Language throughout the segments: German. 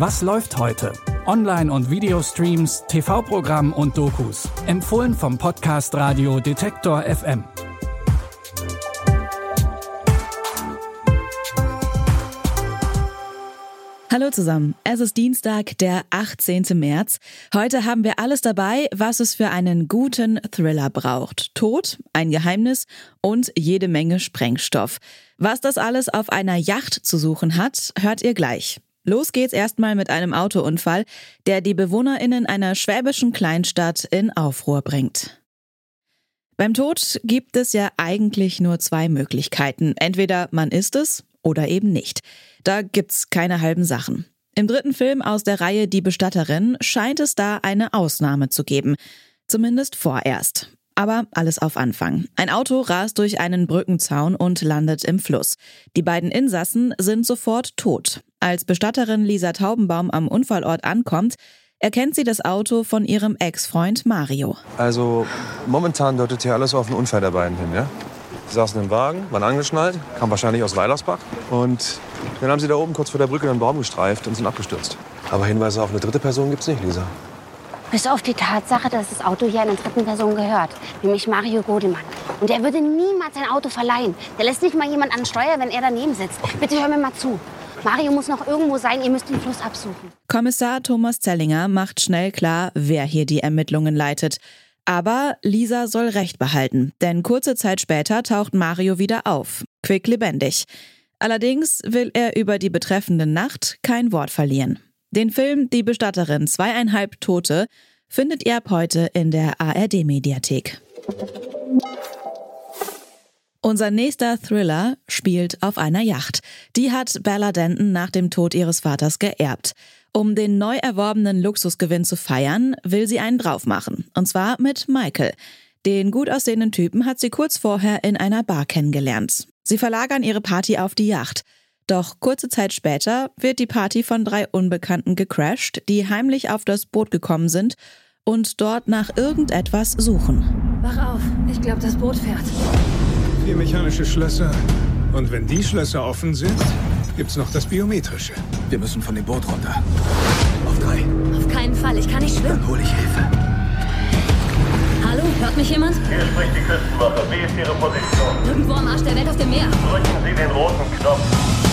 Was läuft heute? Online- und Videostreams, TV-Programm und Dokus. Empfohlen vom Podcast Radio Detektor FM. Hallo zusammen, es ist Dienstag, der 18. März. Heute haben wir alles dabei, was es für einen guten Thriller braucht. Tod, ein Geheimnis und jede Menge Sprengstoff. Was das alles auf einer Yacht zu suchen hat, hört ihr gleich. Los geht's erstmal mit einem Autounfall, der die BewohnerInnen einer schwäbischen Kleinstadt in Aufruhr bringt. Beim Tod gibt es ja eigentlich nur zwei Möglichkeiten. Entweder man ist es oder eben nicht. Da gibt's keine halben Sachen. Im dritten Film aus der Reihe Die Bestatterin scheint es da eine Ausnahme zu geben. Zumindest vorerst. Aber alles auf Anfang. Ein Auto rast durch einen Brückenzaun und landet im Fluss. Die beiden Insassen sind sofort tot. Als Bestatterin Lisa Taubenbaum am Unfallort ankommt, erkennt sie das Auto von ihrem Ex-Freund Mario. Also momentan deutet hier alles auf einen Unfall der beiden hin, ja? Sie saßen im Wagen, waren angeschnallt, kamen wahrscheinlich aus Weilersbach. Und dann haben sie da oben kurz vor der Brücke einen Baum gestreift und sind abgestürzt. Aber Hinweise auf eine dritte Person gibt's nicht, Lisa. Bis auf die Tatsache, dass das Auto hier einer dritten Person gehört, nämlich Mario Godemann. Und er würde niemals sein Auto verleihen. Der lässt nicht mal jemand an Steuer, wenn er daneben sitzt. Bitte hör mir mal zu. Mario muss noch irgendwo sein, ihr müsst den Fluss absuchen. Kommissar Thomas Zellinger macht schnell klar, wer hier die Ermittlungen leitet. Aber Lisa soll Recht behalten, denn kurze Zeit später taucht Mario wieder auf, quicklebendig. Allerdings will er über die betreffende Nacht kein Wort verlieren. Den Film Die Bestatterin zweieinhalb Tote findet ihr ab heute in der ARD-Mediathek. Unser nächster Thriller spielt auf einer Yacht. Die hat Bella Denton nach dem Tod ihres Vaters geerbt. Um den neu erworbenen Luxusgewinn zu feiern, will sie einen drauf machen. Und zwar mit Michael. Den gut aussehenden Typen hat sie kurz vorher in einer Bar kennengelernt. Sie verlagern ihre Party auf die Yacht. Doch kurze Zeit später wird die Party von drei Unbekannten gecrashed, die heimlich auf das Boot gekommen sind und dort nach irgendetwas suchen. Wach auf, ich glaube, das Boot fährt. Vier mechanische Schlösser. Und wenn die Schlösser offen sind, gibt's noch das biometrische. Wir müssen von dem Boot runter. Auf drei. Auf keinen Fall, ich kann nicht schwimmen. Dann hole ich Hilfe. Hallo, hört mich jemand? Hier spricht die Küstenwache. Wie ist Ihre Position? Irgendwo am Arsch der Welt auf dem Meer. Drücken Sie den roten Knopf.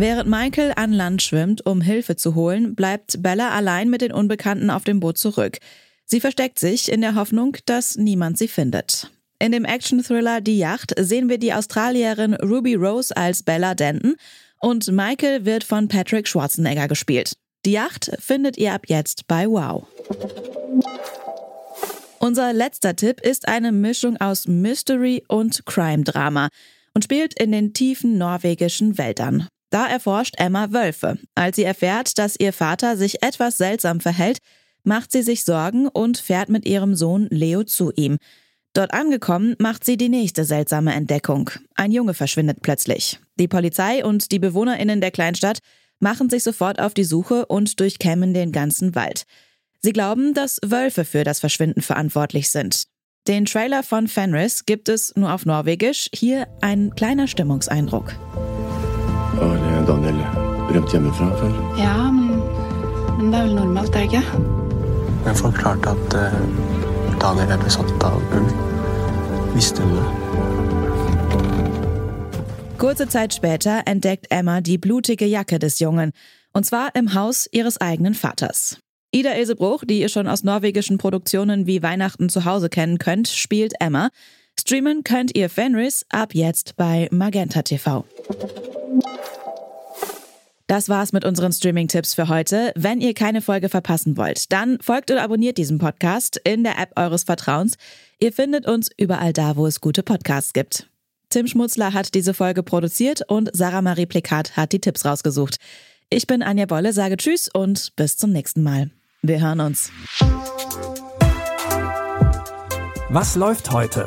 Während Michael an Land schwimmt, um Hilfe zu holen, bleibt Bella allein mit den Unbekannten auf dem Boot zurück. Sie versteckt sich in der Hoffnung, dass niemand sie findet. In dem Action-Thriller Die Yacht sehen wir die Australierin Ruby Rose als Bella Denton und Michael wird von Patrick Schwarzenegger gespielt. Die Yacht findet ihr ab jetzt bei Wow. Unser letzter Tipp ist eine Mischung aus Mystery und Crime-Drama und spielt in den tiefen norwegischen Wäldern. Da erforscht Emma Wölfe. Als sie erfährt, dass ihr Vater sich etwas seltsam verhält, macht sie sich Sorgen und fährt mit ihrem Sohn Leo zu ihm. Dort angekommen, macht sie die nächste seltsame Entdeckung. Ein Junge verschwindet plötzlich. Die Polizei und die BewohnerInnen der Kleinstadt machen sich sofort auf die Suche und durchkämmen den ganzen Wald. Sie glauben, dass Wölfe für das Verschwinden verantwortlich sind. Den Trailer von Fenris gibt es nur auf Norwegisch. Hier ein kleiner Stimmungseindruck. Har Daniel rømt hjemmefra før? Ja, men, men det er vel normalt, er det ikke? Jeg forklarte at eh, Daniel er besatt av ulv. Visste du det? Kurze Zeit später entdeckt Emma die blutige Jacke des Jungen. Und zwar im Haus ihres eigenen Vaters. Ida Ilsebruch, die ihr schon aus norwegischen Produktionen wie Weihnachten zu Hause kennen könnt, spielt Emma. Streamen könnt ihr Fenris ab jetzt bei Magenta TV. Das war's mit unseren Streaming-Tipps für heute. Wenn ihr keine Folge verpassen wollt, dann folgt oder abonniert diesen Podcast in der App eures Vertrauens. Ihr findet uns überall da, wo es gute Podcasts gibt. Tim Schmutzler hat diese Folge produziert und Sarah Marie Plikat hat die Tipps rausgesucht. Ich bin Anja Bolle, sage Tschüss und bis zum nächsten Mal. Wir hören uns. Was läuft heute?